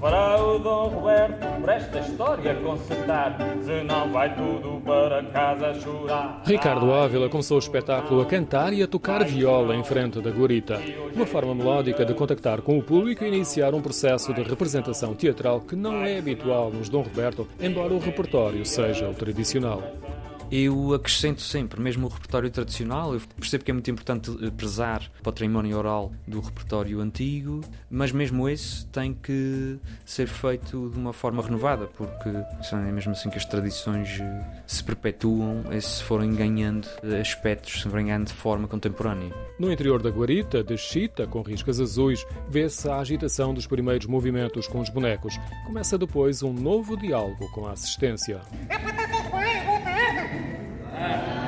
o Dom Roberto para esta história consertar, senão vai tudo para casa chorar. Ricardo Ávila começou o espetáculo a cantar e a tocar viola em frente da guarita, uma forma melódica de contactar com o público e iniciar um processo de representação teatral que não é habitual nos Dom Roberto, embora o repertório seja o tradicional eu acrescento sempre, mesmo o repertório tradicional. Eu percebo que é muito importante eh, prezar o património oral do repertório antigo, mas mesmo esse tem que ser feito de uma forma renovada, porque é mesmo assim que as tradições eh, se perpetuam se forem ganhando eh, aspectos, se forem ganhando de forma contemporânea. No interior da guarita, de chita, com riscas azuis, vê-se a agitação dos primeiros movimentos com os bonecos. Começa depois um novo diálogo com a assistência. Amen.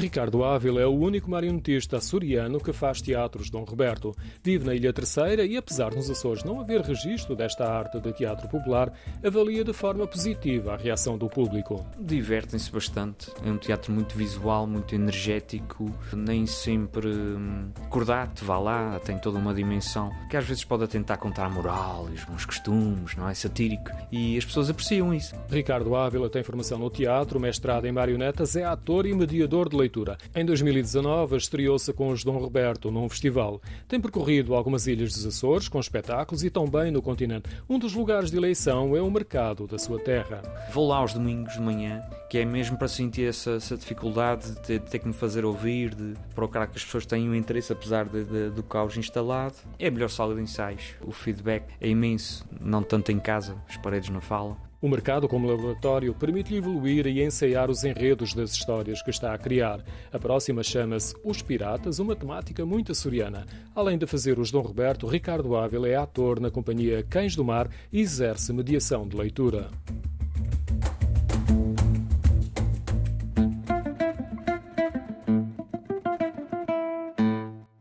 Ricardo Ávila é o único marionetista açoriano que faz teatros Dom Roberto. Vive na Ilha Terceira e, apesar nos Açores não haver registro desta arte de teatro popular, avalia de forma positiva a reação do público. Divertem-se bastante. É um teatro muito visual, muito energético, nem sempre hum, cordate, vá lá, tem toda uma dimensão que às vezes pode tentar contar a moral e os bons costumes, não é? Satírico. E as pessoas apreciam isso. Ricardo Ávila tem formação no teatro, mestrado em marionetas, é ator e mediador de leitura leitura. Em 2019, estreou-se com os Dom Roberto num festival. Tem percorrido algumas ilhas dos Açores com espetáculos e também no continente. Um dos lugares de eleição é o mercado da sua terra. Vou lá aos domingos de manhã, que é mesmo para sentir essa, essa dificuldade de ter, de ter, que me fazer ouvir, de procurar que as pessoas tenham interesse, apesar de, de, do caos instalado. É a melhor sala de ensaios. O feedback é imenso, não tanto em casa, as paredes não falam. O mercado, como laboratório, permite-lhe evoluir e ensaiar os enredos das histórias que está a criar. A próxima chama-se Os Piratas, uma temática muito açoriana. Além de fazer os Dom Roberto, Ricardo Ávila é ator na companhia Cães do Mar e exerce mediação de leitura.